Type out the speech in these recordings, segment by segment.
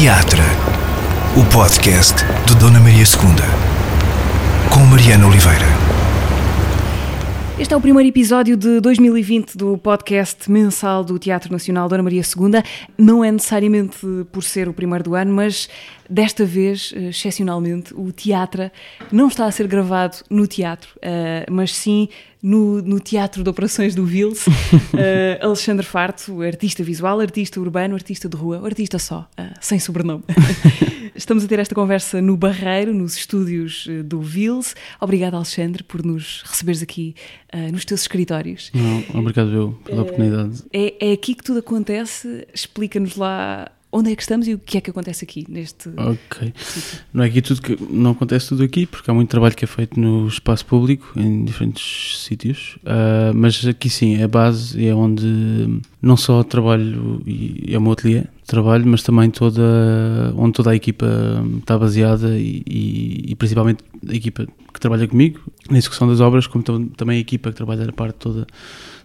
Teatra, o podcast de Dona Maria II, com Mariana Oliveira. Este é o primeiro episódio de 2020 do podcast mensal do Teatro Nacional Dona Maria II. Não é necessariamente por ser o primeiro do ano, mas desta vez, eh, excepcionalmente, o teatro não está a ser gravado no teatro, eh, mas sim no, no Teatro de Operações do Vils. uh, Alexandre Farto, artista visual, artista urbano, artista de rua, artista só, uh, sem sobrenome. Estamos a ter esta conversa no Barreiro, nos estúdios do Vils. Obrigada, Alexandre, por nos receberes aqui uh, nos teus escritórios. Não, obrigado eu pela oportunidade. É, é aqui que tudo acontece. Explica-nos lá onde é que estamos e o que é que acontece aqui neste Ok. Não é aqui tudo que não acontece tudo aqui, porque há muito trabalho que é feito no espaço público, em diferentes sítios, uh, mas aqui sim, é a base é onde não só trabalho e é o meu ateliê, trabalho, mas também toda onde toda a equipa está baseada e, e, e principalmente a equipa que trabalha comigo na execução das obras, como também a equipa que trabalha na parte toda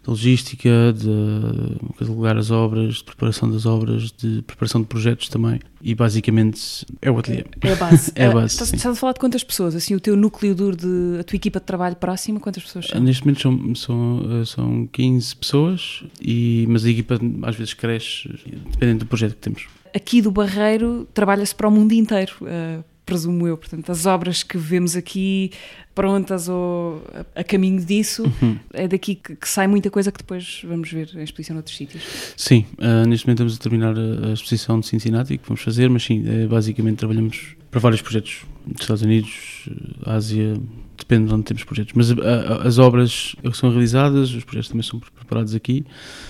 de logística, de, de lugar as obras, de preparação das obras, de preparação de projetos também. E basicamente é o ateliê. É a base. é a base. Estás, estás, a falar de quantas pessoas? Assim, o teu núcleo duro de a tua equipa de trabalho próxima, quantas pessoas são? Neste momento são, são, eh, são 15 pessoas, e, mas a equipa às vezes cresce dependendo do projeto que temos. Aqui do Barreiro trabalha-se para o mundo inteiro. Uh, presumo eu. Portanto, as obras que vemos aqui prontas ou a, a caminho disso, uhum. é daqui que, que, sai muita coisa que depois vamos ver em exposição noutros sítios. Sim, uh, neste momento estamos a terminar a, a, exposição de Cincinnati que vamos fazer, mas sim, é, basicamente trabalhamos para vários projetos dos Estados Unidos, Ásia, depende de onde temos projetos. Mas a, a, as obras são realizadas, os projetos também são preparados aqui.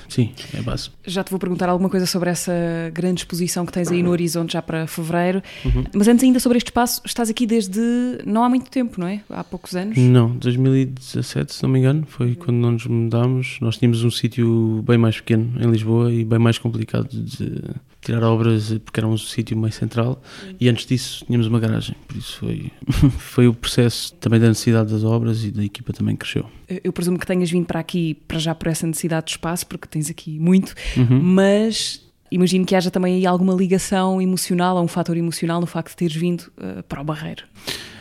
Sim, é a base. Já te vou perguntar alguma coisa sobre essa grande exposição que tens aí no horizonte já para fevereiro. Uhum. Mas antes ainda sobre este espaço, estás aqui desde não há muito tempo, não é? Há poucos anos? Não, 2017, se não me engano, foi quando nós nos mudámos. Nós tínhamos um sítio bem mais pequeno em Lisboa e bem mais complicado de tirar obras porque era um sítio mais central e antes disso tínhamos uma garagem, por isso foi, foi o processo também da necessidade das obras e da equipa também cresceu. Eu presumo que tenhas vindo para aqui para já por essa necessidade de espaço, porque tens aqui muito, uhum. mas imagino que haja também aí alguma ligação emocional, ou um fator emocional no facto de teres vindo uh, para o Barreiro.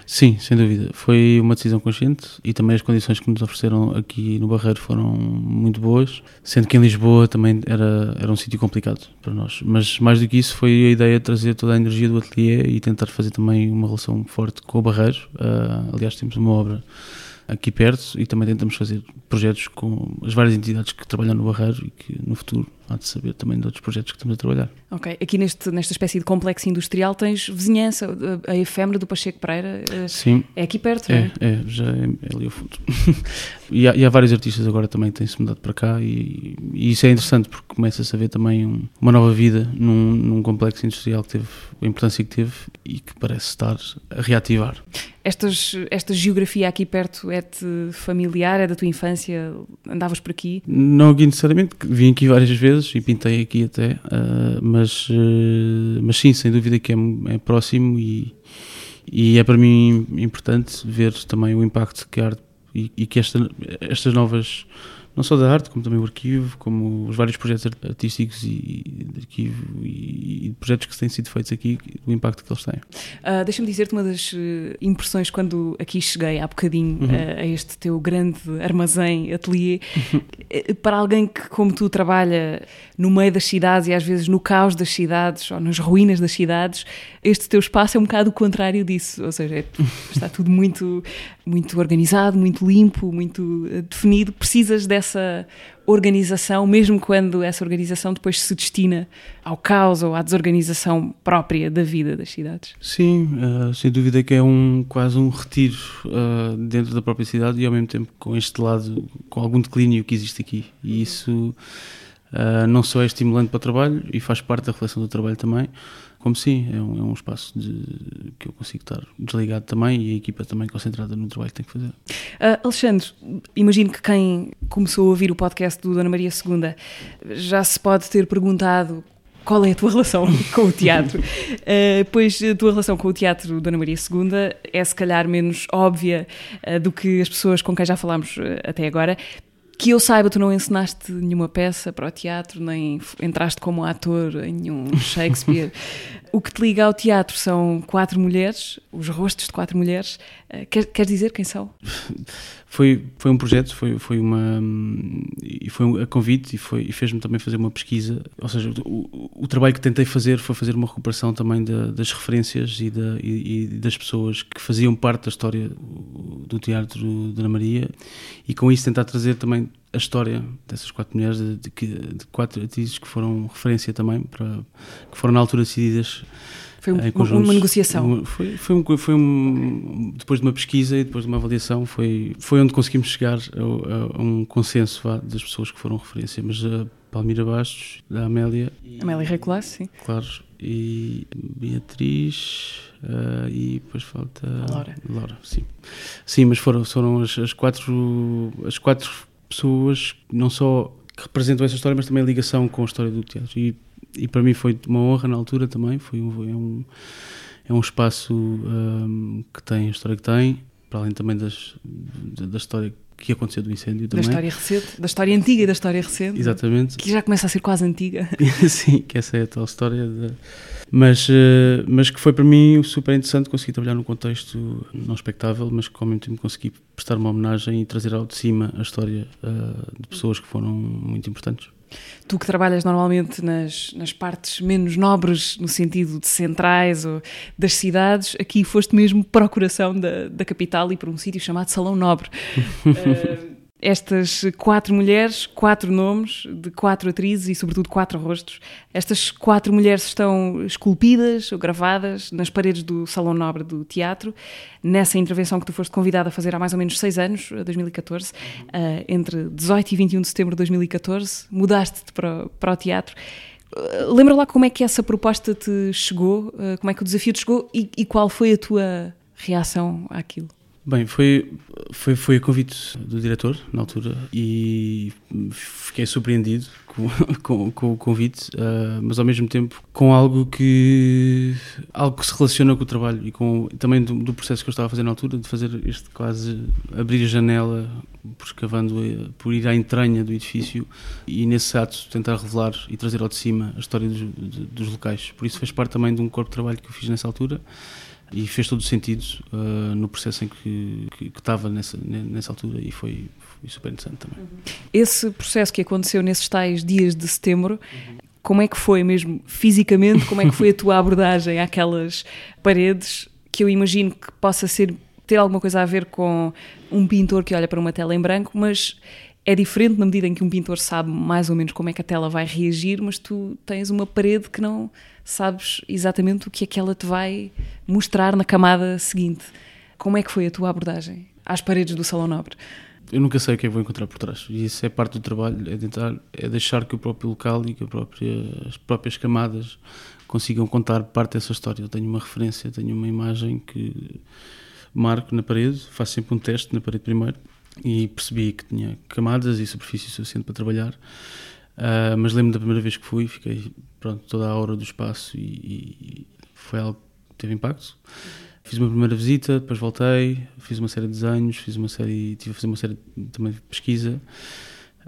Sim, sem dúvida. Foi uma decisão consciente e também as condições que nos ofereceram aqui no Barreiro foram muito boas, sendo que em Lisboa também era, era um sítio complicado para nós. Mas mais do que isso foi a ideia de trazer toda a energia do ateliê e tentar fazer também uma relação forte com o Barreiro. Uh, aliás, temos uma obra aqui perto e também tentamos fazer projetos com as várias entidades que trabalham no Barreiro e que no futuro há de saber também de outros projetos que estamos a trabalhar. Ok, aqui neste, nesta espécie de complexo industrial tens vizinhança, a efêmera do Pacheco Pereira eh, Sim. é aqui perto, é, é? É, já é, é ali ao fundo. e, há, e, há, vários artistas agora também que têm-se mudado para cá e, e, isso é interessante porque começa-se a ver também um, uma nova vida num, num complexo industrial que teve a importância que teve e que parece estar a reativar. Estas, esta geografia aqui perto é-te familiar? É da tua infância? Andavas por aqui? Não necessariamente, vim aqui várias vezes e pintei aqui até, uh, mas, uh, mas sim, sem dúvida que é, é próximo e, e é para mim importante ver também o impacto que a arte e, e que esta, estas novas não só da arte, como também o arquivo, como os vários projetos artísticos e de arquivo e, e projetos que têm sido feitos aqui, o impacto que eles têm. Uh, Deixa-me dizer-te uma das eh, impressões quando aqui cheguei há bocadinho uhum. uh, a este teu grande armazém, ateliê, uhum. para alguém que, como tu, trabalha no meio das cidades e às vezes no caos das cidades ou nas ruínas das cidades, este teu espaço é um bocado o contrário disso, ou seja, é, está tudo muito, muito organizado, muito limpo, muito definido, precisas dessa essa organização, mesmo quando essa organização depois se destina ao caos ou à desorganização própria da vida das cidades. Sim, uh, sem dúvida que é um quase um retiro uh, dentro da própria cidade e ao mesmo tempo com este lado, com algum declínio que existe aqui. E isso uh, não só é estimulante para o trabalho e faz parte da relação do trabalho também, como sim, é um, é um espaço de, que eu consigo estar desligado também e a equipa também concentrada no trabalho que tem que fazer. Uh, Alexandre, imagino que quem começou a ouvir o podcast do Dona Maria II já se pode ter perguntado qual é a tua relação com o teatro? Uh, pois a tua relação com o teatro Dona Maria II é se calhar menos óbvia uh, do que as pessoas com quem já falámos uh, até agora, que eu saiba, tu não ensinaste nenhuma peça para o teatro, nem entraste como ator em nenhum Shakespeare. O que te liga ao teatro são quatro mulheres, os rostos de quatro mulheres. Uh, quer, queres dizer quem são? Foi, foi um projeto, foi, foi uma. E foi a convite e, foi, e fez-me também fazer uma pesquisa. Ou seja, o, o trabalho que tentei fazer foi fazer uma recuperação também da, das referências e, da, e, e, das pessoas que faziam parte da história do teatro de Ana Maria e com isso tentar trazer também a história dessas quatro mulheres, de, de, de quatro atrizes que foram referência também, para, que foram na altura decididas foi um, uma, uma negociação. Foi, foi, um, foi um, depois de uma pesquisa e depois de uma avaliação, foi, foi onde conseguimos chegar a, a, um consenso vá, das pessoas que foram referência. Mas a Palmira Bastos, a Amélia. E, Amélia Recolás, sim. Claro. E Beatriz. Uh, e depois falta. Laura. Laura, sim. Sim, mas foram, foram as, as, quatro, as quatro pessoas, não só que representam essa história, mas também a ligação com a história do teatro. E e para mim foi uma honra na altura também. Foi um, é, um, é um espaço um, que tem a história que tem, para além também das, da história que aconteceu do incêndio também. Da história recente, da história antiga e da história recente. Exatamente. Que já começa a ser quase antiga. Sim, que essa é a tal história. De... Mas, uh, mas que foi para mim super interessante conseguir trabalhar num contexto não espectável, mas que ao mesmo tempo consegui prestar uma homenagem e trazer ao de cima a história uh, de pessoas que foram muito importantes. Tu que trabalhas normalmente nas, nas partes menos nobres, no sentido de centrais ou das cidades, aqui foste mesmo procuração da, da capital e para um sítio chamado Salão Nobre. uh, estas quatro mulheres, quatro nomes de quatro atrizes e, sobretudo, quatro rostos. Estas quatro mulheres estão esculpidas ou gravadas nas paredes do Salão Nobre do Teatro, nessa intervenção que tu foste convidada a fazer há mais ou menos seis anos, 2014, uh, eh, entre 18 e 21 de setembro de 2014, mudaste-te para, para o teatro. Uh, lembra lá como é que essa proposta te chegou, uh, como é que o desafio te chegou e, e qual foi a tua reação àquilo? Bem, foi, foi, foi a convite do diretor, na altura, e fiquei surpreendido com, com, com o convite, uh, mas ao mesmo tempo com algo que, algo que se relaciona com o trabalho e com também do, do, processo que eu estava a fazer na altura, de fazer este quase abrir a janela, por escavando, eh, por ir à entranha do edifício e nesse ato tentar revelar e trazer ao de cima a história dos, dos locais. Por isso fez parte também de um corpo de trabalho que eu fiz nessa altura e fez todo o sentido uh, no processo em que, que, que, estava nessa, nessa altura e foi, foi super interessante também. Uhum. Esse processo que aconteceu nesses tais dias de setembro, uhum. como é que foi mesmo fisicamente, como é que foi a tua abordagem àquelas paredes que eu imagino que possa ser ter alguma coisa a ver com um pintor que olha para uma tela em branco, mas é diferente na medida em que um pintor sabe mais ou menos como é que a tela vai reagir, mas tu tens uma parede que não sabes exatamente o que é que ela te vai mostrar na camada seguinte. Como é que foi a tua abordagem às paredes do Salão Nobre? Eu nunca sei o que é que vou encontrar por trás. E isso é parte do trabalho, é tentar, é deixar que o próprio local e que própria, as próprias camadas consigam contar parte dessa história. Eu tenho uma referência, tenho uma imagem que marco na parede, faço sempre um teste na parede primeiro e percebi que tinha camadas e superfície suficiente para trabalhar. Uh, mas lembro da primeira vez que fui, fiquei pronto, toda a hora do espaço e, e foi algo que teve impacto. Fiz uma primeira visita, depois voltei, fiz uma série de desenhos, fiz uma série, tive a fazer uma série também de pesquisa.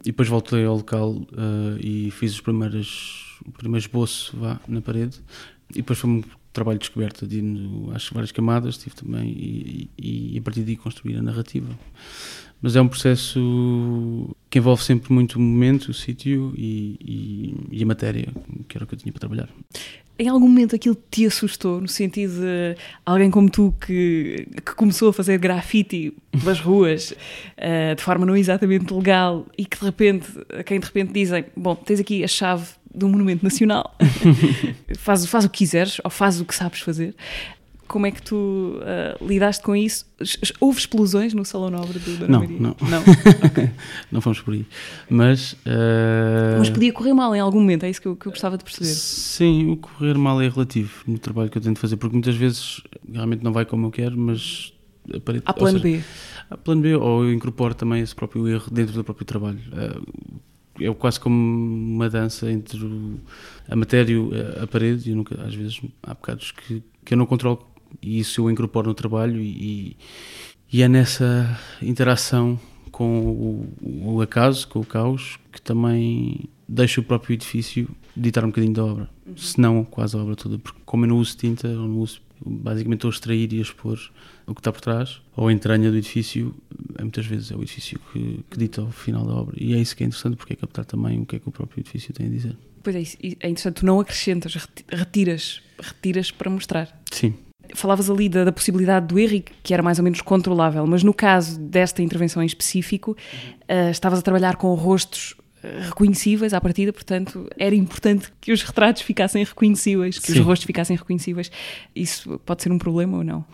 E depois voltei ao local uh, e fiz os primeiros, o primeiro esboço vá, na parede. E depois foi um trabalho de descoberta de às várias camadas tive também e, e, e a partir daí construir a narrativa. Mas é um processo que envolve sempre muito o momento, o sítio e, e, e, a matéria, que era o que eu tinha para trabalhar. Em algum momento aquilo te assustou, no sentido de alguém como tu que, que começou a fazer grafite pelas ruas uh, de forma não exatamente legal e que de repente, a quem de repente dizem: Bom, tens aqui a chave de um monumento nacional, faz, faz o que quiseres ou faz o que sabes fazer. Como é que tu uh, lidaste com isso? Houve explosões no Salão Nobre do Dona não, Maria? Não, não. não fomos por aí. Mas, uh... Mas podia correr mal em algum momento, é isso que eu, que eu gostava de perceber. Sim, o correr mal é relativo no trabalho que eu tento fazer, porque muitas vezes realmente não vai como eu quero, mas... Aparente, há plano seja, B. Há plano B, ou eu incorporo também esse próprio erro dentro do próprio trabalho. Uh, é quase como uma dança entre o, a matéria e a parede, e nunca, às vezes há bocados que, que eu não controlo e isso eu incorporo no trabalho e, e é nessa interação com o, o, acaso, com o caos, que também deixo o próprio edifício ditar um bocadinho da obra, uhum. se não quase a obra toda, porque como eu não uso tinta, ou não uso, basicamente estou a extrair e a expor o que está por trás, ou a entranha do edifício, é, muitas vezes é o edifício que, que dita o final da obra. E é isso que é interessante, porque é captar também o que é que o próprio edifício tem a dizer. Pois é, é interessante, tu não acrescentas, retiras, retiras para mostrar. Sim. Falavas ali da, da, possibilidade do erro, que era mais ou menos controlável, mas no caso desta intervenção em específico, uh, estavas a trabalhar com rostos reconhecíveis à partida, portanto era importante que os retratos ficassem reconhecíveis, que Sim. os rostos ficassem reconhecíveis. Isso pode ser um problema ou não?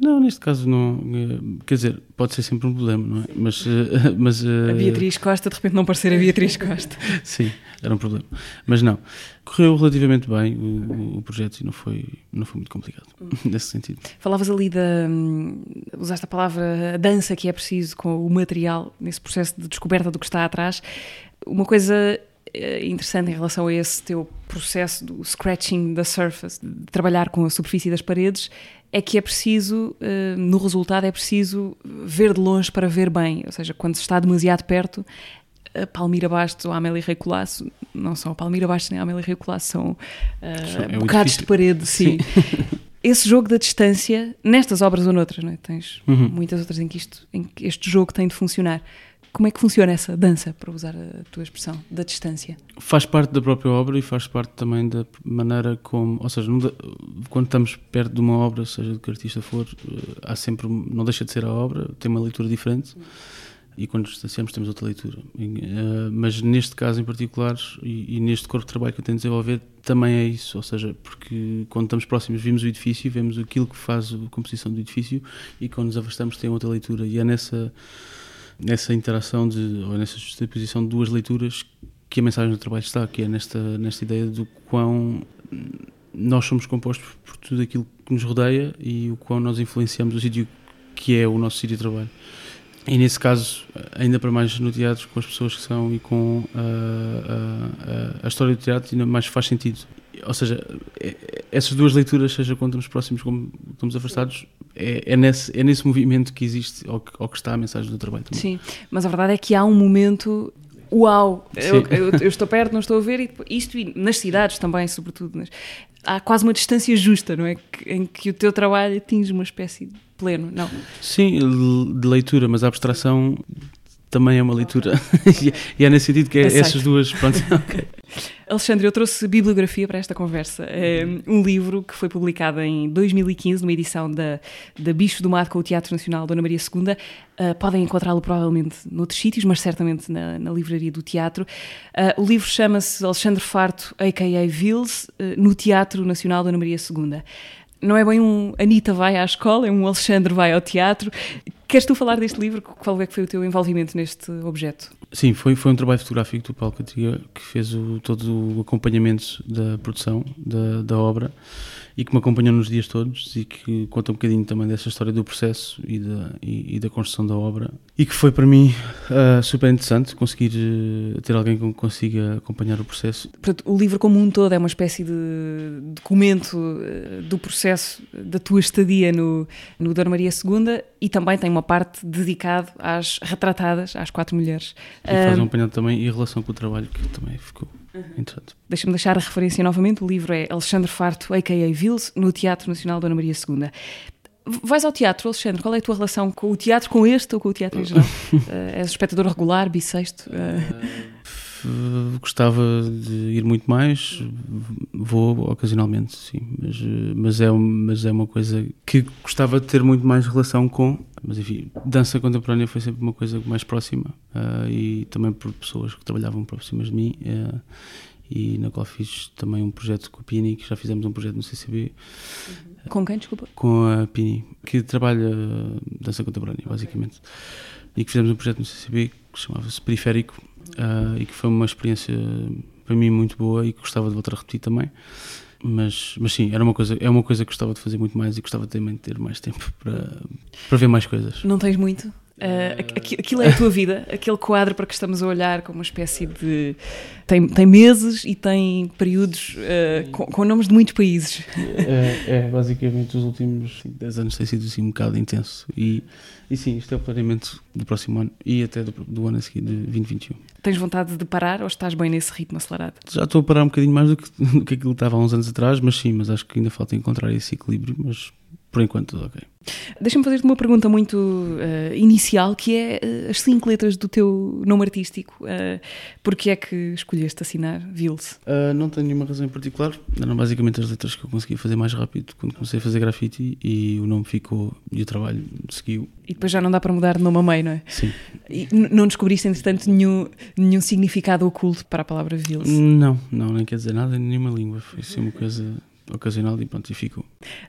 Não, neste caso não. Eh, quer dizer, pode ser sempre um problema, não é? Mas. Eh, mas a Beatriz Costa, de repente não parecer a Beatriz Costa. Sim, era um problema. Mas não. Correu relativamente bem o, o projeto e não foi, não foi muito complicado, nesse sentido. Falavas ali da. Hum, usaste a palavra dança que é preciso com o material, nesse processo de descoberta do que está atrás. Uma coisa eh, interessante em relação a esse teu processo do scratching da surface, de trabalhar com a superfície das paredes, é que é preciso, uh, no resultado, é preciso ver de longe para ver bem. Ou seja, quando se está demasiado perto, a Palmira Bastos ou a Amélia Rei Colasso, não são a Palmira Bastos nem a Amélia Rei Colasso, são uh, é bocados de parede, sim. sim. Esse jogo da distância, nestas obras ou noutras, não é? tens uhum. muitas outras em que, isto, em que este jogo tem de funcionar. Como é que funciona essa dança, para usar a tua expressão, da distância? Faz parte da própria obra e faz parte também da maneira como, ou seja, quando estamos perto de uma obra, seja de que artista for, eh, há sempre, não deixa de ser a obra, tem uma leitura diferente. E quando distanciamos temos outra leitura. Eh, mas neste caso em particular e, e neste corpo de trabalho que eu tenho de desenvolver também é isso, ou seja, porque quando estamos próximos vimos o edifício, vemos aquilo que faz a composição do edifício e quando nos afastamos tem outra leitura e é nessa nessa interação de, ou nessa justaposição de duas leituras que a mensagem do trabalho está, que é nesta, nesta ideia do quão nós somos compostos por tudo aquilo que nos rodeia e o quão nós influenciamos o sítio que é o nosso sítio de trabalho. E nesse caso, ainda para mais no teatro, com as pessoas que são e com a, a, a, história do teatro, ainda mais faz sentido. Ou seja, é, essas duas leituras, seja quando estamos próximos como estamos afastados, é, é, nesse, é nesse movimento que existe ou que, ou que está a mensagem do trabalho também. Sim, mas a verdade é que há um momento uau, eu, eu, eu, estou perto, não estou a ver, e isto e nas cidades também, sobretudo. Mas há quase uma distância justa, não é? em que o teu trabalho atinge uma espécie de pleno, não? Sim, de leitura, mas a abstração também é uma leitura. e é nesse sentido que é essas duas. Pronto, okay. Alexandre, eu trouxe bibliografia para esta conversa. É um livro que foi publicado em 2015, numa edição da, da Bicho do Mato com o Teatro Nacional Dona Maria II. Uh, eh, podem encontrá-lo provavelmente noutros sítios, mas certamente na, na livraria do teatro. Uh, o livro chama-se Alexandre Farto, a.k.a. Vils, uh, no Teatro Nacional Dona Maria II não é bem um Anitta vai à escola, é um Alexandre vai ao teatro. Queres tu falar deste livro? Qual é que foi o teu envolvimento neste objeto? Sim, foi, foi um trabalho fotográfico do Paulo Catia que fez o, todo o acompanhamento da produção da, da obra e que me acompanhou nos dias todos e que conta um bocadinho também dessa história do processo e da, e, e da construção da obra e que foi para mim uh, super interessante conseguir uh, ter alguém que consiga acompanhar o processo. Portanto, o livro como um todo é uma espécie de documento uh, do processo da tua estadia no, no Dona Maria II e também tem uma parte dedicada às retratadas, às quatro mulheres. E faz um apanhado também e a relação com o trabalho que também ficou Uhum. Deixa-me deixar a referência novamente. O livro é Alexandre Farto, a.k.a. Vils, no Teatro Nacional Dona Maria II. Vais ao teatro, Alexandre? Qual é a tua relação com o teatro, com este ou com o teatro em geral? uh, és espectador regular, bissexto? Uh... Gostava de ir muito mais, vou ocasionalmente, sim, mas, mas, é, mas é uma coisa que gostava de ter muito mais relação com. Mas enfim, dança contemporânea foi sempre uma coisa mais próxima uh, e também por pessoas que trabalhavam próximas de mim. Uh, e na qual fiz também um projeto com a Pini, que já fizemos um projeto no CCB. Com quem, desculpa? Com a Pini, que trabalha dança contemporânea, basicamente. E que fizemos um projeto no CCB que chamava-se Periférico uh, e que foi uma experiência para mim muito boa e que gostava de voltar a repetir também. Mas, mas sim, era uma coisa, é uma coisa que gostava de fazer muito mais e gostava também de ter mais tempo para, para ver mais coisas. Não tens muito? Uh, aquilo é a tua vida, aquele quadro para que estamos a olhar como uma espécie de. Tem, tem meses e tem períodos uh, com, com, nomes de muitos países. É, é, basicamente os últimos 10 anos tem sido assim um bocado intenso. E, e sim, isto é o planeamento do próximo ano e até do, do ano a seguir, de 2021. Tens vontade de parar ou estás bem nesse ritmo acelerado? Já estou a parar um bocadinho mais do que, do que aquilo que estava há uns anos atrás, mas sim, mas acho que ainda falta encontrar esse equilíbrio, mas por enquanto tudo ok. Deixa-me fazer-te uma pergunta muito uh, inicial, que é uh, as cinco letras do teu nome artístico. Uh, Porquê é que escolheste assinar Vils? Uh, não tenho nenhuma razão em particular. Eram basicamente as letras que eu conseguia fazer mais rápido quando comecei a fazer grafite e o nome ficou e o trabalho seguiu. E depois já não dá para mudar de nome a meio, não é? Sim. E não descobriste, entretanto, nenhum, nenhum significado oculto para a palavra Vils? Não, não, nem quer dizer nada em nenhuma língua. Foi assim uma coisa ocasional e pronto, e ficou.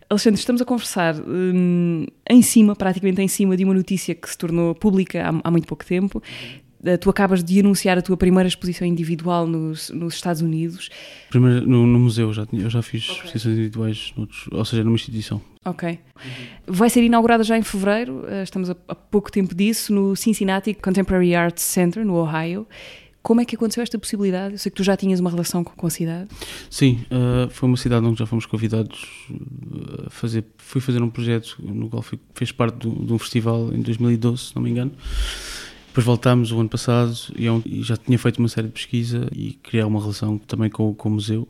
Alexandre, estamos a conversar hum, em cima, praticamente em cima, de uma notícia que se tornou pública há, há muito pouco tempo. Uh, tu acabas de anunciar a tua primeira exposição individual nos, nos Estados Unidos. Primeiro, no, no museu, já, eu já fiz okay. exposições individuais, noutros, ou seja, numa instituição. Ok. Vai ser inaugurada já em fevereiro, uh, estamos a, a pouco tempo disso, no Cincinnati Contemporary Arts Center, no Ohio. Como é que aconteceu esta possibilidade? Eu sei que tu já tinhas uma relação com, a cidade. Sim, uh, foi uma cidade onde já fomos convidados a fazer. Fui fazer um projeto no qual fui, fez parte de um festival em 2012, se não me engano. Depois voltámos o ano passado e, é e, já tinha feito uma série de pesquisa e criar uma relação também com, com o museu,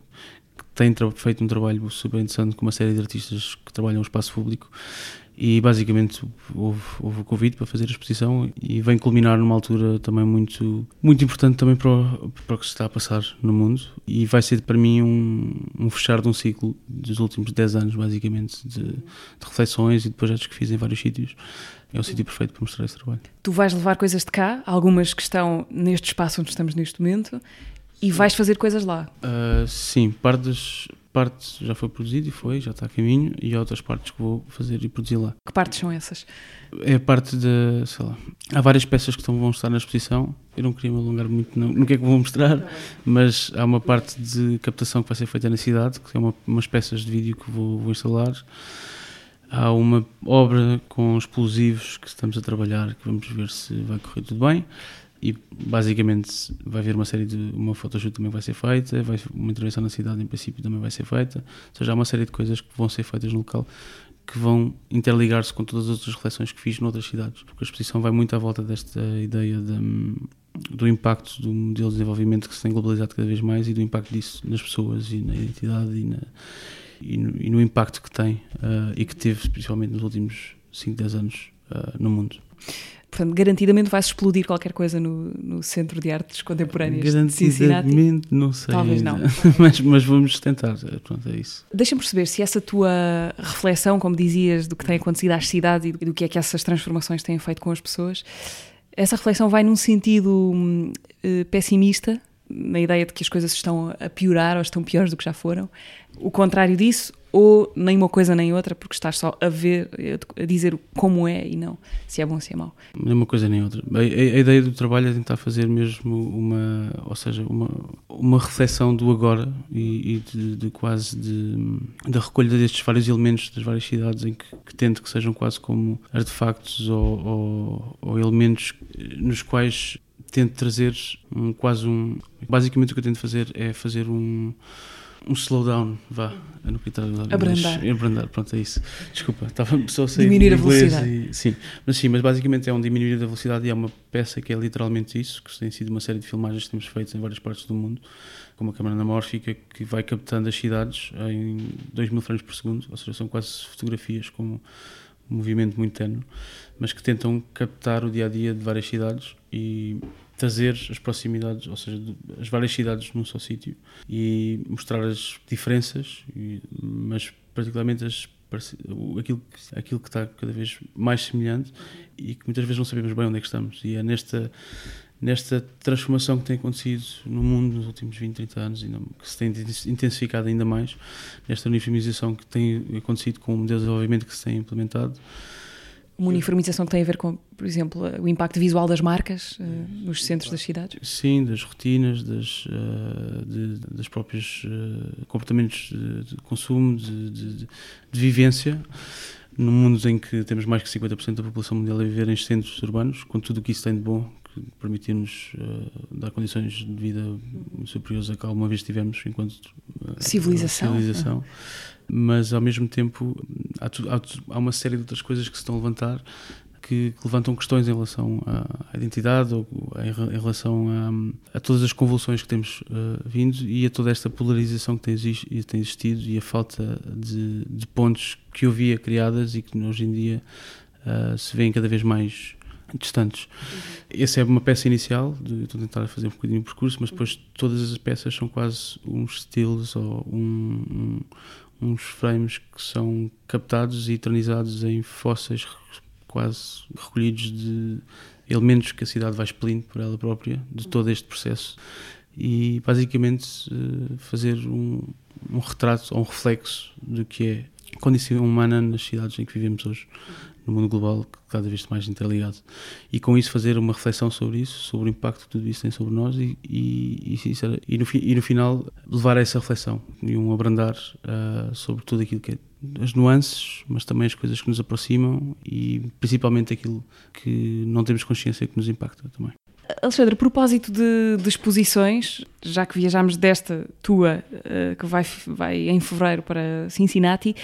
tem feito um trabalho super interessante com uma série de artistas que trabalham no espaço público e basicamente houve, houve o convite para fazer a exposição e vem culminar numa altura também muito, muito importante também para o, para o que se está a passar no mundo e vai ser para mim um, um fechar de um ciclo dos últimos 10 anos basicamente de, de reflexões e de projetos que fiz em vários sítios é o sítio perfeito para mostrar esse trabalho. Tu vais levar coisas de cá, algumas que estão neste espaço onde estamos neste momento, e vais fazer coisas lá? Uh, sim, parte das, parte já foi produzido e foi, já está a caminho, e há outras partes que vou fazer e produzir lá. Que partes são essas? É a parte de, sei lá, há várias peças que estão, vão estar na exposição, eu não queria me alongar muito no, no que é que vou mostrar, mas há uma parte de captação que vai ser feita na cidade, que é uma, umas peças de vídeo que vou, vou instalar, há uma obra com explosivos que estamos a trabalhar, que vamos ver se vai correr tudo bem, e basicamente vai haver uma série de uma photoshoot também vai ser feita vai uma intervenção na cidade em princípio também vai ser feita. Ou seja há uma série de coisas que vão ser feitas no local que vão interligar-se com todas as outras reflexões que fiz noutras cidades porque a exposição vai muito à volta desta ideia de, do impacto do modelo de desenvolvimento que se tem globalizado cada vez mais e do impacto disso nas pessoas e na identidade e, na, e, no, e no, impacto que tem uh, e que teve principalmente nos últimos 5, 10 anos uh, no mundo Portanto, garantidamente vai-se explodir qualquer coisa no, no Centro de Artes Contemporâneas Garantidamente, não sei. Talvez não. mas, mas vamos tentar, é, pronto, é isso. Deixa-me perceber se essa tua reflexão, como dizias, do que tem acontecido às cidades e do que é que essas transformações têm feito com as pessoas, essa reflexão vai num sentido uh, pessimista, na ideia de que as coisas estão a piorar ou estão piores do que já foram, o contrário disso, ou nem uma coisa nem outra, porque estás só a ver, a dizer como é e não se é bom ou se é mau. Nem uma coisa nem outra. A, a, a, ideia do trabalho é tentar fazer mesmo uma, ou seja, uma, uma reflexão do agora e, e de, de, quase de, da recolha destes vários elementos das várias cidades em que, que tento que sejam quase como artefactos ou, ou, ou elementos nos quais tento trazer um, quase um. Basicamente o que eu tento fazer é fazer um um slowdown, vá. Eu não queria estar a Abrandar. Abrandar, pronto, é isso. Desculpa, estava só a sair Diminuir a velocidade. E, sim, mas sim, mas basicamente é um diminuir da velocidade e é uma peça que é literalmente isso, que tem sido uma série de filmagens que temos feito em várias partes do mundo, com uma câmera anamórfica que vai captando as cidades em 2000 frames por segundo, ou seja, são quase fotografias com um movimento muito tenue, mas que tentam captar o dia a dia de várias cidades e trazer as proximidades, ou seja, as várias cidades num só sítio e mostrar as diferenças, mas particularmente as, aquilo, aquilo que está cada vez mais semelhante e que muitas vezes não sabemos bem onde é que estamos. E é nesta, nesta transformação que tem acontecido no mundo nos últimos 20, 30 anos, que se tem intensificado ainda mais, nesta uniformização que tem acontecido com o desenvolvimento que se tem implementado uma uniformização que tem a ver com, por exemplo, o impacto visual das marcas uh, nos centros das cidades? Sim, das rotinas, das, uh, de, das próprios uh, comportamentos de, de consumo, de, de, vivência. num mundo em que temos mais que 50% da população mundial a viver em centros urbanos, com tudo o que isso tem de bom, que permitir-nos dar condições de vida superiores a que alguma vez tivemos enquanto civilização. civilização. Mas, ao mesmo tempo, há, há, há, uma série de outras coisas que se estão a levantar que, levantam questões em relação à, identidade ou em, relação a, a, todas as convulsões que temos uh, vindo e a toda esta polarização que tem, existido e a falta de, de pontos que eu via criadas e que hoje em dia uh, se vêem cada vez mais distantes. Uhum. Essa é uma peça inicial, de, estou a tentar fazer um bocadinho de percurso, mas depois todas as peças são quase uns estilos ou um, um, uns frames que são captados e eternizados em fósseis quase recolhidos de elementos que a cidade vai expelindo por ela própria, de todo este processo, e basicamente eh, fazer um, um retrato ou um reflexo do que é a condição humana nas cidades em que vivemos hoje no mundo global cada vez mais interligado e com isso fazer uma reflexão sobre isso sobre o impacto que tudo isso tem sobre nós e, e, e, no, e no, final levar a essa reflexão e um abrandar uh, sobre tudo aquilo que é as nuances, mas também as coisas que nos aproximam e principalmente aquilo que não temos consciência que nos impacta também. Alexandre, a propósito de, de, exposições, já que viajámos desta tua, uh, que vai, vai em fevereiro para Cincinnati,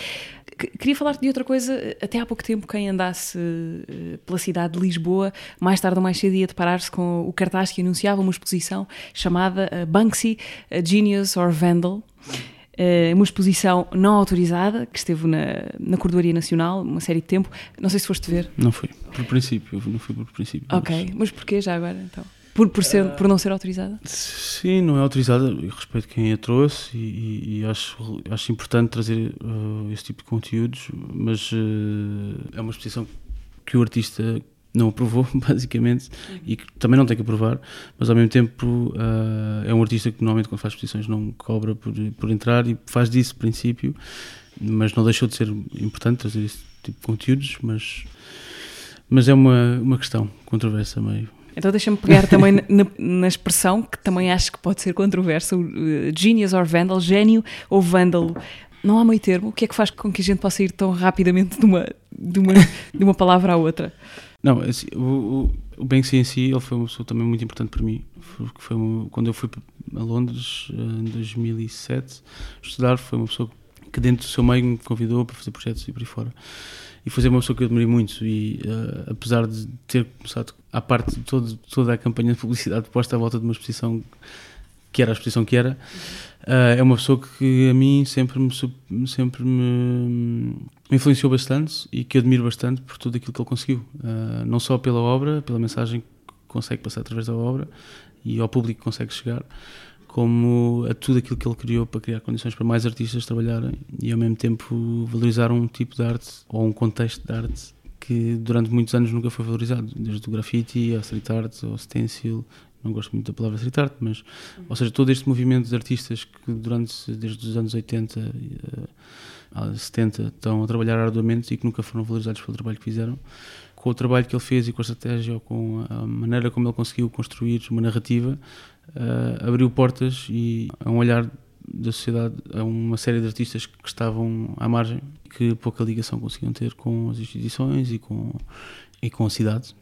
Queria falar-te de outra coisa. Até há pouco tempo, quem andasse eh, pela cidade de Lisboa, mais tarde ou mais cedo ia deparar-se com o cartaz que anunciava uma exposição chamada eh, Banksy, Genius or Vandal. Eh, uma exposição não autorizada que esteve na, na Cordoaria Nacional uma série de tempo. Não sei se foste ver. Não fui, por princípio, não fui por princípio. Ok, mas, mas porquê já agora então? Por, por, ser, por não ser autorizada? Sim, não é autorizada. Eu respeito quem a trouxe e, e, e acho, acho importante trazer uh, esse tipo de conteúdos, mas uh, é uma exposição que o artista não aprovou, basicamente, uhum. e que também não tem que aprovar, mas ao mesmo tempo uh, é um artista que normalmente quando faz exposições não cobra por, por entrar e faz disso princípio, mas não deixou de ser importante trazer esse tipo de conteúdos, mas, mas é uma, uma questão controversa meio então deixa-me pegar também na, na, expressão que também acho que pode ser controversa, uh, genius or vandal, gênio ou vândalo. Não há meio termo. O que é que faz com que a gente possa ir tão rapidamente de uma, de uma, de uma palavra à outra? Não, assim, o, o Banksy em si, ele foi uma pessoa também muito importante para mim. Foi, foi uma, quando eu fui a Londres, uh, em 2007, estudar, foi uma pessoa que dentro do seu meio me convidou para fazer projetos e por aí fora e foi uma pessoa que eu admirei muito e uh, apesar de ter começado à parte todo, toda a campanha de publicidade posta à volta de uma exposição que era a exposição que era uh, é uma pessoa que a mim sempre me sempre me, me, influenciou bastante e que admiro bastante por tudo aquilo que ele conseguiu uh, não só pela obra pela mensagem que consegue passar através da obra e ao público que consegue chegar como a tudo aquilo que ele criou para criar condições para mais artistas trabalharem e ao mesmo tempo valorizar um tipo de arte ou um contexto de arte que durante muitos anos nunca foi valorizado, desde o grafite ao street art, ao stencil, não gosto muito da palavra street art, mas ou seja, todo este movimento de artistas que durante desde os anos 80 a 70 estão a trabalhar arduamente e que nunca foram valorizados pelo trabalho que fizeram com o trabalho que ele fez e com a estratégia ou com a maneira como ele conseguiu construir uma narrativa uh, abriu portas e a um olhar da sociedade a uma série de artistas que estavam à margem que pouca ligação conseguiam ter com as instituições e com e com a cidade.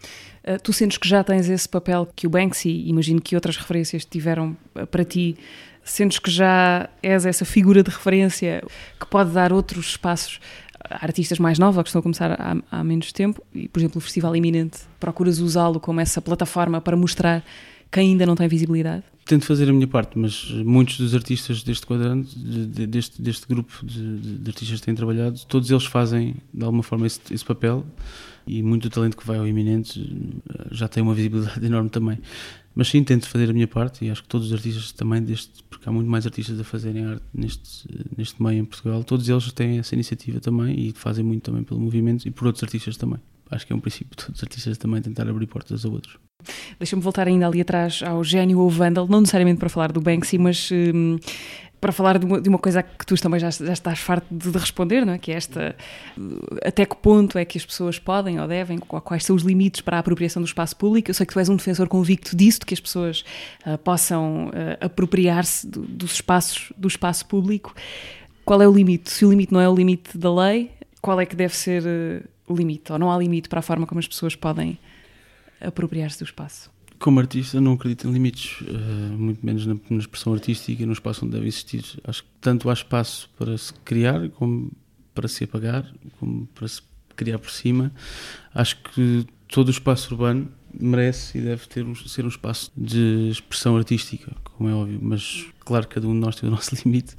Uh, tu sentes que já tens esse papel que o Banksy, imagino que outras referências tiveram ah, para ti, sentes que já és essa figura de referência que pode dar outros espaços artistas mais novos que estão a começar há, há menos tempo e, por exemplo, o Festival Iminente, procuras usá-lo como essa plataforma para mostrar quem ainda não tem visibilidade? Tento fazer a minha parte, mas muitos dos artistas deste quadrante, de, deste, deste grupo de, de, artistas que têm trabalhado, todos eles fazem de alguma forma esse, esse papel e muito do talento que vai ao iminente já tem uma visibilidade enorme também. Mas sim, tento fazer a minha parte e acho que todos os artistas também, deste, porque há muito mais artistas a fazerem arte neste, neste meio em Portugal, todos eles têm essa iniciativa também e fazem muito também pelo movimento e por outros artistas também. Acho que é um princípio, todos os artistas também tentar abrir portas a outros. Deixa-me voltar ainda ali atrás ao gênio ou Vandal, não necessariamente para falar do Banksy, mas hum, para falar de uma, de uma, coisa que tu também já, já estás farto de, de, responder, não é? que é esta até que ponto é que as pessoas podem ou devem, quais são os limites para a apropriação do espaço público. Eu sei que tu és um defensor convicto disso, de que as pessoas uh, possam uh, apropriar-se do, dos espaços do espaço público. Qual é o limite? Se o limite não é o limite da lei, qual é que deve ser uh, o limite? Ou não há limite para a forma como as pessoas podem apropriar-se do espaço? Como artista, não acredito em limites, uh, muito menos na, expressão artística e no espaço onde deve existir. Acho que tanto há espaço para se criar, como para se apagar, como para se criar por cima. Acho que todo o espaço urbano merece e deve ter um, ser um espaço de expressão artística, como é óbvio, mas claro cada um de nós tem o nosso limite,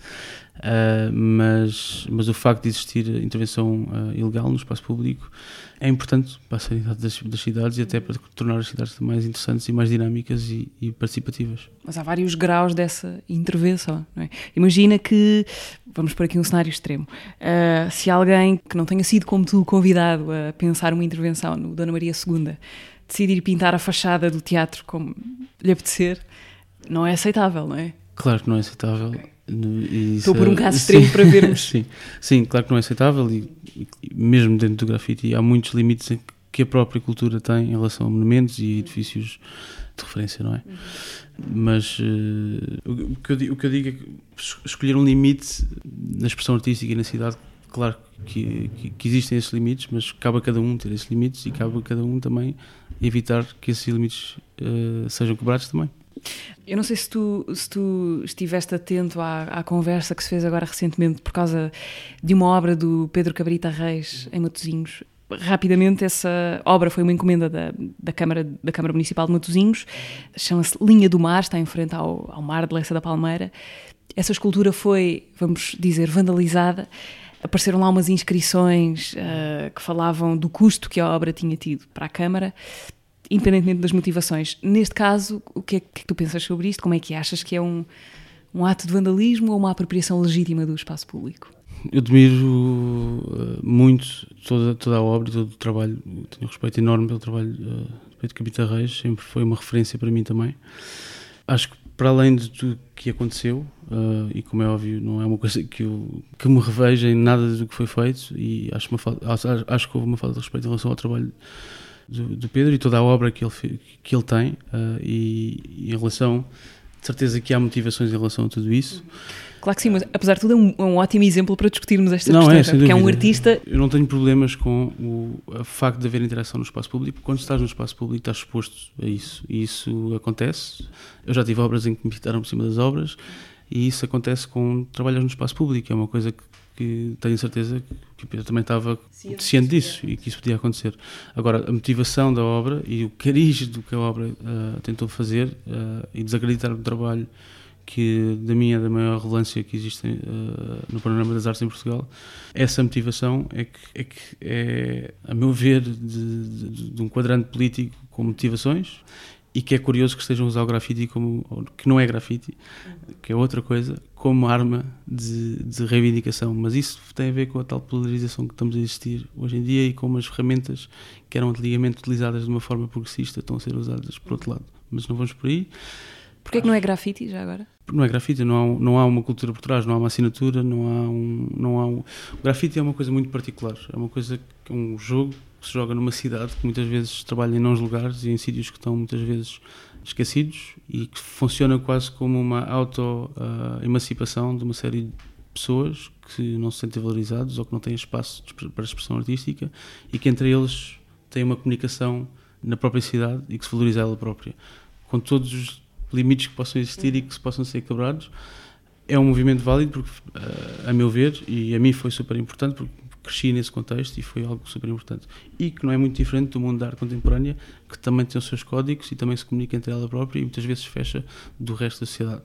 uh, mas, mas o facto de existir intervenção uh, ilegal no espaço público é importante para a sanidade das, das, cidades e até para tornar as cidades mais interessantes e mais dinâmicas e, e participativas. Mas há vários graus dessa intervenção, é? Imagina que, vamos por aqui um cenário extremo, uh, se alguém que não tenha sido como tu convidado a pensar uma intervenção no Dona Maria II decidir pintar a fachada do teatro como lhe apetecer, não é aceitável, não é? Claro que não é aceitável. E Estou por um caso extremo para vermos. sim, sim, claro que não é aceitável e, e, mesmo dentro do grafite há muitos limites que a própria cultura tem em relação a monumentos e edifícios de referência, não é? Uhum. Mas uh, o, que eu, o que eu digo é que escolher um limite na expressão artística e na cidade, claro que, que, que, existem esses limites, mas cabe a cada um ter esses limites e cabe a cada um também evitar que esses limites uh, sejam quebrados também. Eu não sei se tu, se tu estiveste atento à, à, conversa que se fez agora recentemente por causa de uma obra do Pedro Cabrita Reis em Matosinhos. Rapidamente, essa obra foi uma encomenda da, da, Câmara, da Câmara Municipal de Matosinhos, chama-se Linha do Mar, está em frente ao, ao mar de Leça da Palmeira. Essa escultura foi, vamos dizer, vandalizada apareceram lá umas inscrições uh, que falavam do custo que a obra tinha tido para a Câmara, independentemente das motivações. Neste caso, o que é que tu pensas sobre isto? Como é que achas que é um, um ato de vandalismo ou uma apropriação legítima do espaço público? Eu admiro uh, muito toda, toda a obra todo o trabalho. Tenho respeito enorme pelo trabalho uh, de Pedro Capita Reis, sempre foi uma referência para mim também. Acho que para além de tudo que aconteceu, uh, e como é óbvio, não é uma coisa que, eu, que me reveja em nada do que foi feito, e acho, uma acho, acho que houve uma falta de respeito em relação ao trabalho do, do Pedro e toda a obra que ele, que ele tem, uh, e, e, em relação, de certeza que há motivações em relação a tudo isso. Claro que sim, mas apesar de tudo é um, é um ótimo exemplo para discutirmos esta não, questão, é, porque é um artista... Eu não tenho problemas com o, o facto de haver interação no espaço público, quando estás no espaço público estás exposto a isso, e isso acontece. Eu já tive obras em que me invitaram por cima das obras, e isso acontece com trabalhos no espaço público, é uma coisa que, que tenho certeza que o Pedro também estava ciente, ciente disso e que isso podia acontecer. Agora, a motivação da obra e o cariz do que a obra uh, tentou fazer uh, e desacreditar o trabalho que da minha da maior relevância que existe uh, no panorama das artes em Portugal essa motivação é que é, que é a meu ver de, de, de, um quadrante político com motivações e que é curioso que estejam a usar o grafite como que não é grafite que é outra coisa como arma de, de reivindicação mas isso tem a ver com a tal polarização que estamos a existir hoje em dia e como as ferramentas que eram antigamente utilizadas de uma forma progressista estão a ser usadas por outro lado mas não vamos por aí Porquê que não é grafite já agora? Não é grafite, não há, não há uma cultura por trás, não há uma assinatura, não há um. Não há um... O grafite é uma coisa muito particular, é uma coisa que é um jogo que se joga numa cidade que muitas vezes trabalha em não lugares e em sítios que estão muitas vezes esquecidos e que funciona quase como uma auto-emancipação uh, de uma série de pessoas que não se sentem valorizados ou que não têm espaço para expressão artística e que entre eles têm uma comunicação na própria cidade e que se valoriza ela própria. Com todos os limites que possam existir e que se possam ser quebrados. É um movimento válido, porque, uh, a meu ver, e a mim foi super importante, porque cresci nesse contexto e foi algo super importante. E que não é muito diferente do mundo da arte contemporânea, que também tem os seus códigos e também se comunica entre ela própria e muitas vezes fecha do resto da sociedade.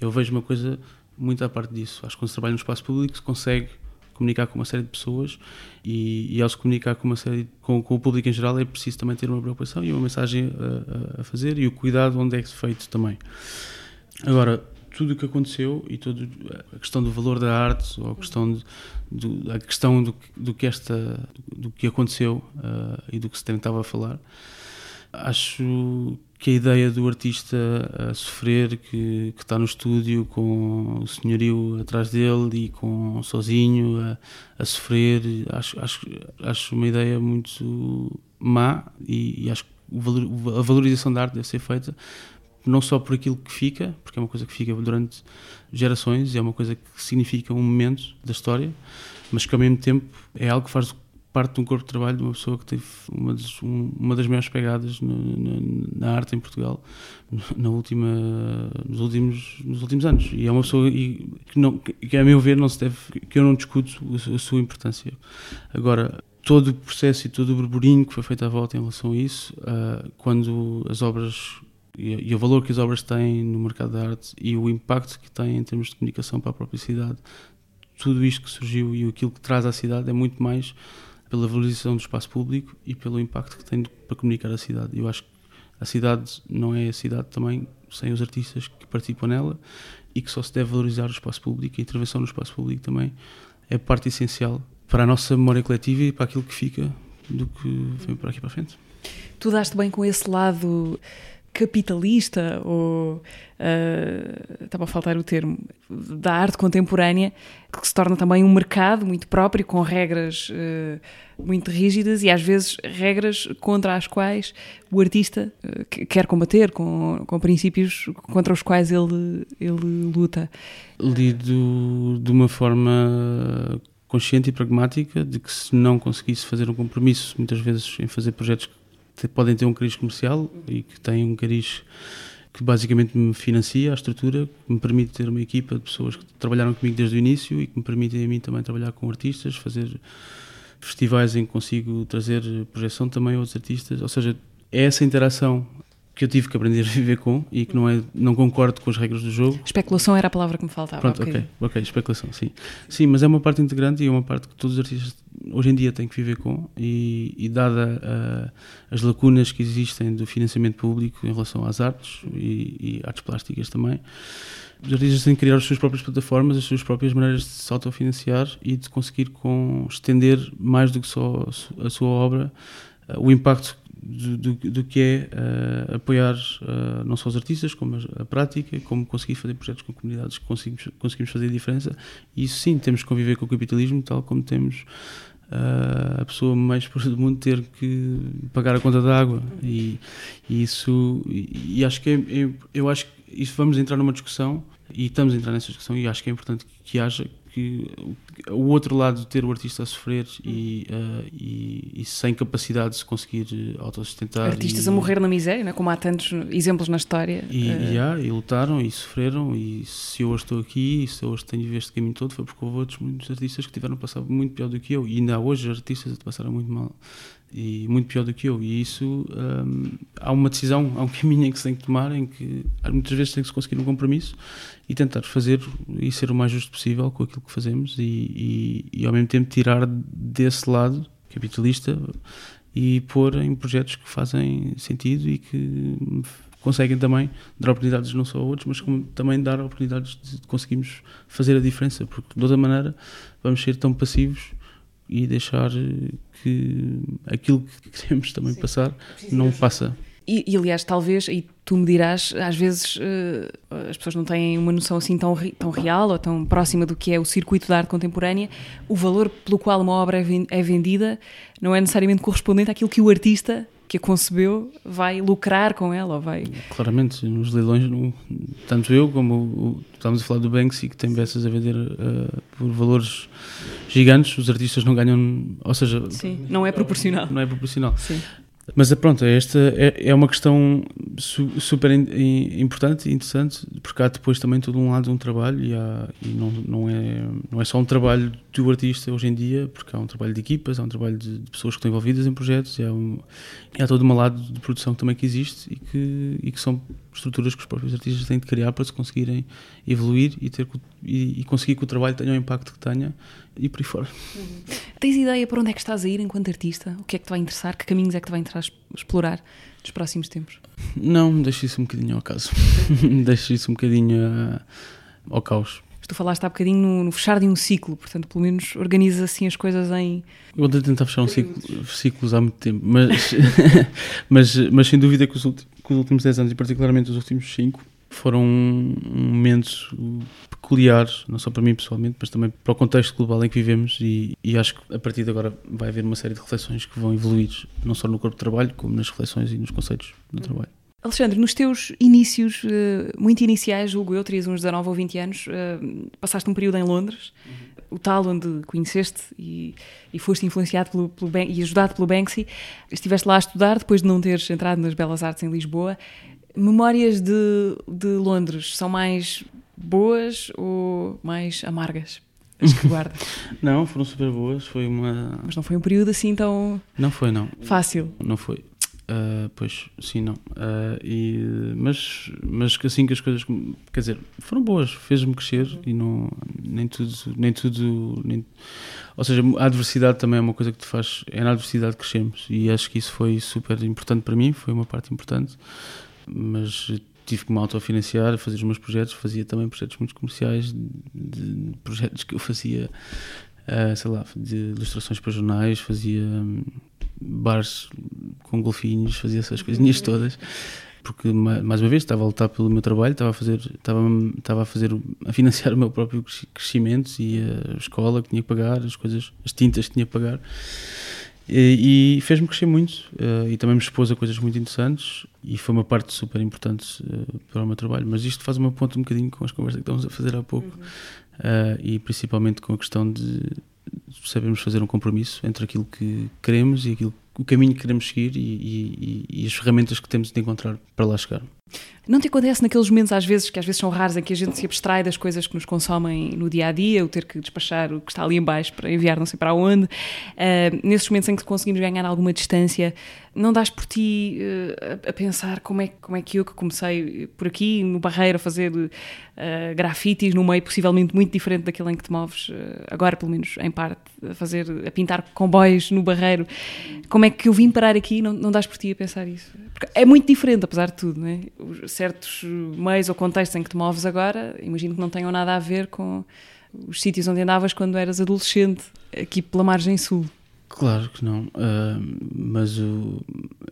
Eu vejo uma coisa muito à parte disso. Acho que quando se trabalha no espaço público se consegue comunicar com uma série de pessoas e, e ao se comunicar com, uma série, com, com, o público em geral é preciso também ter uma preocupação e uma mensagem a, a fazer e o cuidado onde é que se feito também. Agora, tudo o que aconteceu e toda a questão do valor da arte ou a questão, de, do, a questão do, do, que esta do que aconteceu uh, e do que se tentava falar. Acho que a ideia do artista a sofrer, que, que está no estúdio com o senhorio atrás dele e com sozinho a, a sofrer, acho, acho, acho uma ideia muito má e, e acho que a valorização da arte deve ser feita não só por aquilo que fica, porque é uma coisa que fica durante gerações e é uma coisa que significa um momento da história, mas que ao mesmo tempo é algo que faz parte de um corpo de trabalho de uma pessoa que teve uma das, uma das maiores pegadas no, no, na arte em Portugal na última, nos, últimos, nos últimos anos. E é uma pessoa que, não, que, a meu ver, não se deve, que eu não discuto a sua importância. Agora, todo o processo e todo o burburinho que foi feito à volta em relação a isso, uh, quando as obras e, e, o valor que as obras têm no mercado da arte e o impacto que têm em termos de comunicação para a própria cidade, tudo isto que surgiu e aquilo que traz à cidade é muito mais pela valorização do espaço público e pelo impacto que tem para comunicar a cidade. Eu acho que a cidade não é a cidade também sem os artistas que participam nela e que só se deve valorizar o espaço público. A intervenção no espaço público também é parte essencial para a nossa memória coletiva e para aquilo que fica do que vem por aqui para frente. Tu daste bem com esse lado capitalista ou uh, estava a faltar o termo da arte contemporânea que se torna também um mercado muito próprio com regras uh, muito rígidas e às vezes regras contra as quais o artista uh, quer combater com, com princípios contra os quais ele ele luta. Lido de uma forma consciente e pragmática de que se não conseguisse fazer um compromisso muitas vezes em fazer projetos podem ter um cariz comercial e que têm um cariz que basicamente me financia a estrutura, que me permite ter uma equipa de pessoas que trabalharam comigo desde o início e que me permitem a mim também trabalhar com artistas, fazer festivais em que consigo trazer projeção também a outros artistas. Ou seja, é essa interação que eu tive que aprender a viver com e que não, é, não concordo com as regras do jogo. Especulação era a palavra que me faltava. Pronto, ok, ok, especulação, sim. Sim, mas é uma parte integrante e é uma parte que todos os artistas hoje em dia têm que viver com e, e dada uh, as lacunas que existem do financiamento público em relação às artes e, e artes plásticas também, os artistas têm que criar as suas próprias plataformas, as suas próprias maneiras de se autofinanciar e de conseguir com, estender mais do que só a sua obra uh, o impacto do, do, do, que é uh, apoiar uh, não só os artistas, como a, a, prática, como conseguir fazer projetos com comunidades que conseguimos, conseguimos fazer diferença. E isso sim, temos que conviver com o capitalismo, tal como temos uh, a pessoa mais pobre do mundo ter que pagar a conta da água. E, e isso, e, acho que é, é, eu acho que isso vamos entrar numa discussão e estamos a entrar nessa discussão e acho que é importante que haja que o outro lado de ter o artista a sofrer e, uh, e, e, sem capacidade de se conseguir eh, autossustentar. Artistas e, a morrer na miséria, né? como há tantos exemplos na história. E, uh... e, há, e lutaram e sofreram. E se eu hoje estou aqui e se eu hoje tenho este caminho todo, foi porque houve outros muitos artistas que tiveram passado muito pior do que eu. E ainda hoje artistas passaram muito mal e muito pior do que eu. E isso um, há uma decisão, há um caminho em que se tem que tomar, em que muitas vezes tem que se conseguir um compromisso e tentar fazer e ser o mais justo possível com aquilo que fazemos e, e, e ao mesmo tempo tirar desse lado capitalista e pôr em projetos que fazem sentido e que conseguem também dar oportunidades não só a outros, mas como também dar oportunidades de conseguirmos fazer a diferença, porque de outra maneira vamos ser tão passivos e deixar que aquilo que queremos também Sim, passar não passa. E, e, aliás, talvez, e tu me dirás, às vezes uh, as pessoas não têm uma noção assim tão, tão real ou tão próxima do que é o circuito da arte contemporânea, o valor pelo qual uma obra é, é vendida não é necessariamente correspondente àquilo que o artista que a concebeu vai lucrar com ela ou vai... Claramente, nos leilões, tanto eu como o, estamos a falar do Banksy que tem peças a vender uh, por valores gigantes, os artistas não ganham, ou seja... Sim, não é proporcional. Não é proporcional. Sim. Mas pronto, esta é, é uma questão su, super importante e interessante, porque há depois também todo um lado de um trabalho e, há, e não, não, é, não é só um trabalho do artista hoje em dia, porque há um trabalho de equipas, há um trabalho de, de pessoas que estão envolvidas em projetos, e há, um, e há todo um lado de produção também que existe e que, e que são estruturas que os próprios artistas têm de criar para se conseguirem evoluir e, ter, e, e conseguir que o trabalho tenha o impacto que tenha e por aí fora. Uhum. Tens ideia para onde é que estás a ir enquanto artista? O que é que te vai interessar? Que caminhos é que te vai interessar explorar nos próximos tempos? Não, deixo isso um bocadinho ao caso. deixo isso um bocadinho uh, ao caos. Tu falaste há bocadinho no, no, fechar de um ciclo, portanto, pelo menos organiza assim as coisas em. Eu vou tentar fechar um ciclo, ciclos há muito tempo, mas, mas, mas sem dúvida que os, últimos, que os últimos 10 anos, e particularmente os últimos 5, foram momentos peculiares, não só para mim pessoalmente, mas também para o contexto global em que vivemos e, e, acho que a partir de agora vai haver uma série de reflexões que vão evoluir, não só no corpo de trabalho, como nas reflexões e nos conceitos do trabalho. Alexandre, nos teus inícios, uh, muito iniciais, julgo eu, terias uns 19 ou 20 anos, uh, passaste um período em Londres, uhum. o tal onde conheceste e, e foste influenciado pelo, pelo, e ajudado pelo Banksy. Estiveste lá a estudar, depois de não teres entrado nas Belas Artes em Lisboa. Memórias de, de Londres são mais boas ou mais amargas? As que guardas? não, foram super boas. Foi uma. Mas não foi um período assim tão. Não foi, não. Fácil. Não foi. Uh, pois, sim, não. Uh, e, mas, mas assim que as coisas, quer dizer, foram boas, fez-me crescer uhum. e não, nem tudo, nem tudo, nem, ou seja, a adversidade também é uma coisa que te faz, é na adversidade que crescemos e acho que isso foi super importante para mim, foi uma parte importante, mas tive que me autofinanciar, fazer os meus projetos, fazia também projetos muito comerciais, de, de projetos que eu fazia, uh, sei lá, de ilustrações para jornais, fazia um, bares com golfinhos, fazia essas coisinhas todas. Porque, mais uma vez, estava a lutar pelo meu trabalho, estava a fazer, estava, estava a fazer, a financiar o meu próprio crescimento e a escola que tinha que pagar, as coisas, as tintas que tinha que pagar. E, e fez-me crescer muito uh, e também me expôs a coisas muito interessantes e foi uma parte super importante uh, para o meu trabalho. Mas isto faz uma ponta um bocadinho com as conversas que estamos a fazer há pouco uhum. uh, e principalmente com a questão de sabermos fazer um compromisso entre aquilo que queremos e aquilo, o caminho que queremos seguir e, e, e as ferramentas que temos de encontrar para lá chegar. Não te acontece naqueles momentos, às vezes, que às vezes são raros, em que a gente se abstrai das coisas que nos consomem no dia a dia, o ter que despachar o que está ali embaixo para enviar não sei para onde, uh, nesses momentos em que conseguimos ganhar alguma distância, não dás por ti uh, a pensar como é, como é que eu que comecei por aqui, no Barreiro, a fazer uh, grafites num meio possivelmente muito diferente daquele em que te moves, agora pelo menos em parte, a fazer, a pintar comboios no Barreiro, como é que eu vim parar aqui? Não, não dás por ti a pensar isso? Porque é muito diferente, apesar de tudo, não é? Certos meios ou contextos em que te moves agora, imagino que não tenham nada a ver com os sítios onde andavas quando eras adolescente, aqui pela margem sul. Claro que não, uh, mas o,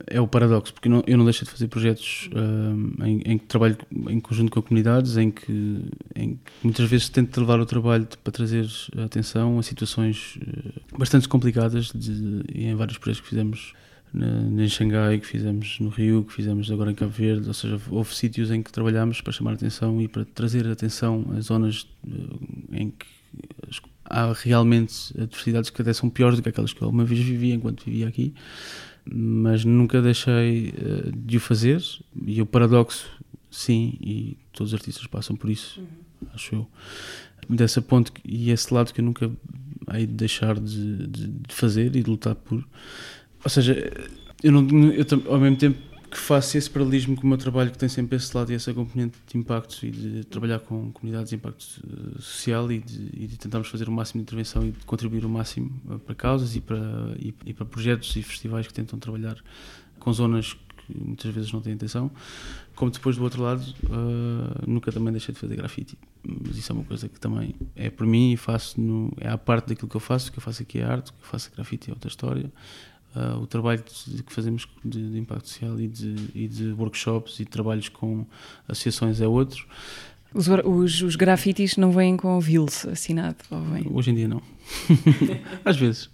é o paradoxo, porque não, eu não deixo de fazer projetos uh, em, em, que trabalho em conjunto com comunidades, em que, em que muitas vezes tento levar o trabalho para trazer atenção a situações uh, bastante complicadas de, em vários projetos que fizemos em Xangai, que fizemos no Rio, que fizemos agora em Cabo Verde, ou seja, houve sítios em que trabalhámos para chamar atenção e para trazer atenção a zonas eh, em que há realmente adversidades que até são piores do que aquelas que eu alguma vez vivi enquanto vivia aqui, mas nunca deixei eh, de o fazer e o paradoxo, sim, e todos os artistas passam por isso, uhum. acho eu. Dessa ponte e esse lado que eu nunca hei de deixar de, de, de fazer e de lutar por ou seja, eu, não, eu ao mesmo tempo que faço esse paralelismo com o meu trabalho que tem sempre esse lado e essa componente de impacto e de trabalhar com comunidades de impacto eh, social e de, e de tentarmos fazer o máximo de intervenção e de contribuir o máximo eh, para causas e para, e, e para projetos e festivais que tentam trabalhar com zonas que muitas vezes não têm atenção, como depois do outro lado uh, nunca também deixei de fazer grafite, mas isso é uma coisa que também é por mim e faço no, é a parte daquilo que eu faço, o que eu faço aqui é arte, o que eu faço grafite é outra história Uh, o trabalho de, que fazemos de, de, impacto social e de, e de workshops e trabalhos com associações é outro. Os, os, os grafites não vêm com o Vils assinado? Ou vem? Hoje em dia não. Às vezes.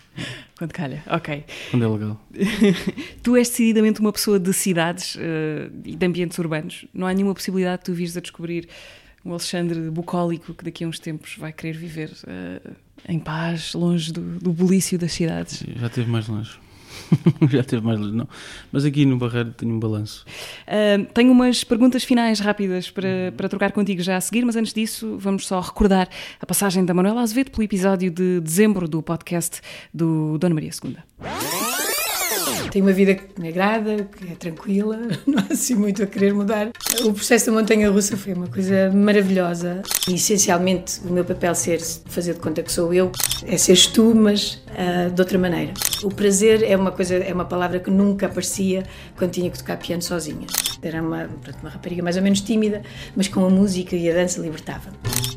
Quando calha, ok. Quando é legal. tu és decididamente uma pessoa de cidades uh, e de ambientes urbanos. Não há nenhuma possibilidade de tu vires a descobrir um Alexandre bucólico que daqui a uns tempos vai querer viver uh, em paz, longe do, do bulício das cidades. Já esteve mais longe. Já teve mais luz, não. Mas aqui no Barreiro tenho um balanço. Uh, tenho umas perguntas finais rápidas para, para trocar contigo já a seguir, mas antes disso vamos só recordar a passagem da Manuela Azevedo pelo episódio de dezembro do podcast do Dona Maria II. Tenho uma vida que me agrada, que é tranquila, não há assim muito a querer mudar. O processo da montanha russa foi uma coisa maravilhosa. E, essencialmente, o meu papel ser fazer de conta que sou eu, é seres tu, mas uh, de outra maneira. O prazer é uma coisa, é uma palavra que nunca aparecia quando tinha que tocar piano sozinha. Era uma, uma rapariga mais ou menos tímida, mas com a música e a dança libertava.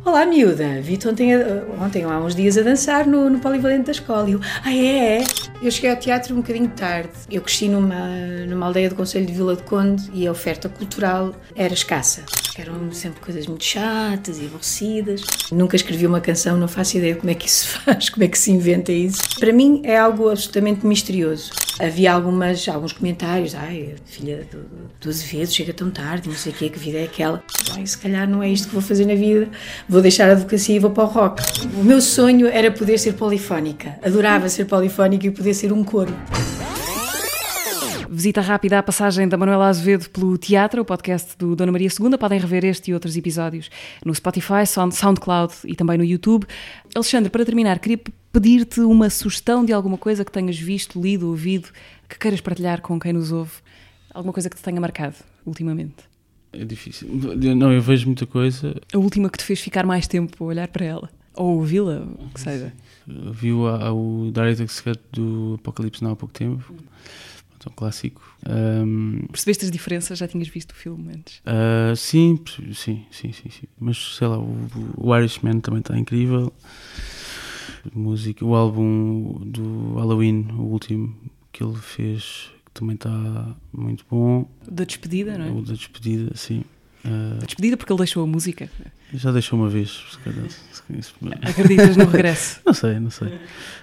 Olá, miúda, vi-te ontem, ontem, há uns dias a dançar no, no Polivalente da escola. E eu, ah, é? Eu cheguei ao teatro um bocadinho tarde. Eu cresci numa, numa aldeia do Conselho de Vila de Conde e a oferta cultural era escassa. Eram sempre coisas muito chatas e aborrecidas. Nunca escrevi uma canção, não faço ideia como é que isso faz, como é que se inventa isso. Para mim é algo absolutamente misterioso. Havia algumas, alguns comentários, ai, filha do, do Azevedo, chega tão tarde, não sei o quê, que vida é aquela. Ai, se calhar não é isto que vou fazer na vida, vou deixar a advocacia e vou para o rock. O meu sonho era poder ser polifónica. Adorava ser polifónica e poder ser um coro. Visita rápida à passagem da Manuela Azevedo pelo teatro, o podcast do Dona Maria II. Podem rever este e outros episódios no Spotify, SoundCloud e também no YouTube. Alexandre, para terminar, queria pedir-te uma sugestão de alguma coisa que tenhas visto, lido, ouvido, que queiras partilhar com quem nos ouve. Alguma coisa que te tenha marcado ultimamente. É difícil. Não, eu vejo muita coisa. A última que te fez ficar mais tempo a olhar para ela. Ou ouvi-la, o que seja. Vi o, Director's Cut do Apocalipse não há pouco tempo. É um clássico. Um, Percebeste as diferenças? Já tinhas visto o filme antes? Uh, sim, sim, sim, sim, sim. Mas sei lá, o, o Irishman também está incrível. Música, o álbum do Halloween, o último que ele fez, que também está muito bom. Da despedida, não é? O da despedida, sim. Uh, despedida porque ele deixou a música. Já deixou uma vez, se calhar. Acreditas no regresso? não sei, não sei.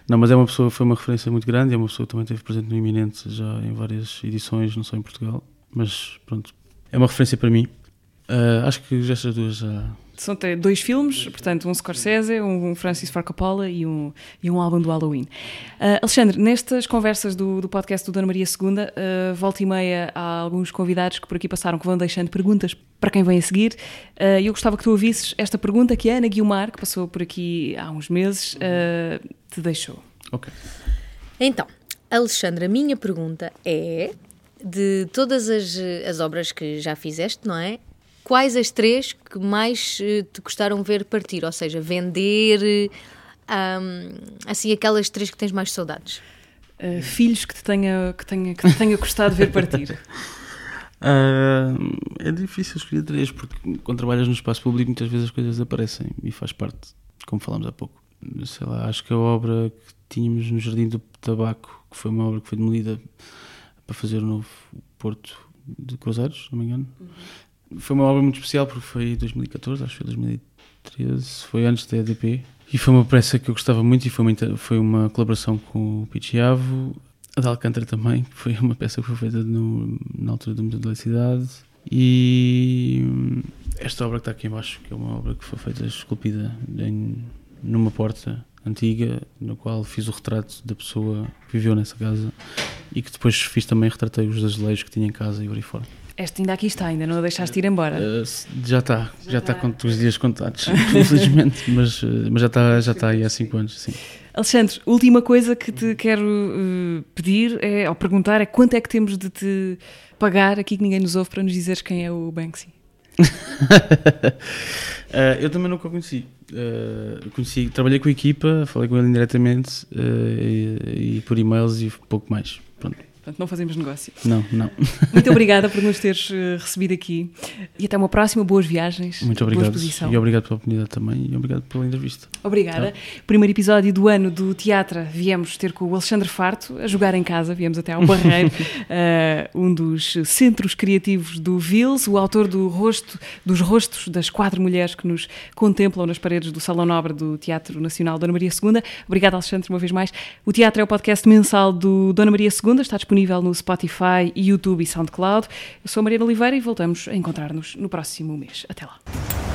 Não, mas é uma pessoa, foi uma referência muito grande, é uma pessoa que também esteve presente no Iminente já em várias edições, não só em Portugal, mas pronto, é uma referência para mim. Uh, acho que estas duas já são dois filmes, portanto, um Scorsese, um Francis Ford Coppola e um, e um álbum do Halloween. Uh, Alexandre, nestas conversas do, do podcast do Dona Maria II, uh, volta e meia há alguns convidados que por aqui passaram que vão deixando perguntas para quem vem a seguir. Uh, eu gostava que tu ouvisses esta pergunta que a Ana Guilmar, que passou por aqui há uns meses, uh, te deixou. Ok. Então, Alexandre, a minha pergunta é de todas as, as obras que já fizeste, não é? Quais as três que mais eh, te gostaram ver partir? Ou seja, vender, um, assim, aquelas três que tens mais saudades? Uh, filhos que te tenha, que tenha, que te tenha gostado de ver partir? Uh, é difícil escolher três, porque quando trabalhas no espaço público muitas vezes as coisas aparecem e faz parte, como falámos há pouco. Sei lá, acho que a obra que tínhamos no Jardim do Tabaco, que foi uma obra que foi demolida para fazer o novo Porto de Cruzeiros, se não me engano, uhum foi uma obra muito especial porque foi em 2014, acho que foi 2013, foi antes da EDP. E foi uma peça que eu gostava muito e foi uma, foi uma colaboração com o Pichiavo, a da Alcântara também, que foi uma peça que foi feita no, na altura do Museu da Cidade. E esta obra que está aqui embaixo, que é uma obra que foi feita esculpida em, numa porta antiga, na qual fiz o retrato da pessoa que viveu nessa casa e que depois fiz também, retratei os azulejos que tinha em casa e por fora. Esta ainda aqui está, ainda não a deixaste ir embora. Uh, já está, já, já está com os dias contados, infelizmente, mas, uh, mas já está, já está aí há 5 anos, sim. Alexandre, última coisa que te quero uh, pedir é, ou perguntar é quanto é que temos de te pagar aqui que ninguém nos ouve para nos dizeres quem é o Banksy? eu também nunca o conheci. conheci. Trabalhei com a equipa, falei com ele indiretamente e, e por e-mails e pouco mais. Portanto, não fazemos negócio. Não, não. Muito obrigada por nos teres eh, recebido aqui e até uma próxima. Boas viagens. Muito obrigado. E obrigado pela oportunidade também e obrigado pela entrevista. Obrigada. Tá. Primeiro episódio do ano do teatro viemos ter com o Alexandre Farto a jogar em casa. Viemos até ao Barreiro, uh, um dos centros criativos do Vils, o autor do rosto, dos rostos das quatro mulheres que nos contemplam nas paredes do Salão Nobre do Teatro Nacional Dona Maria II. Obrigada, Alexandre, uma vez mais. O teatro é o podcast mensal do Dona Maria II. Está disponível disponível no Spotify, YouTube e SoundCloud. Eu sou a Mariana Oliveira e voltamos a encontrar-nos no próximo mês. Até lá.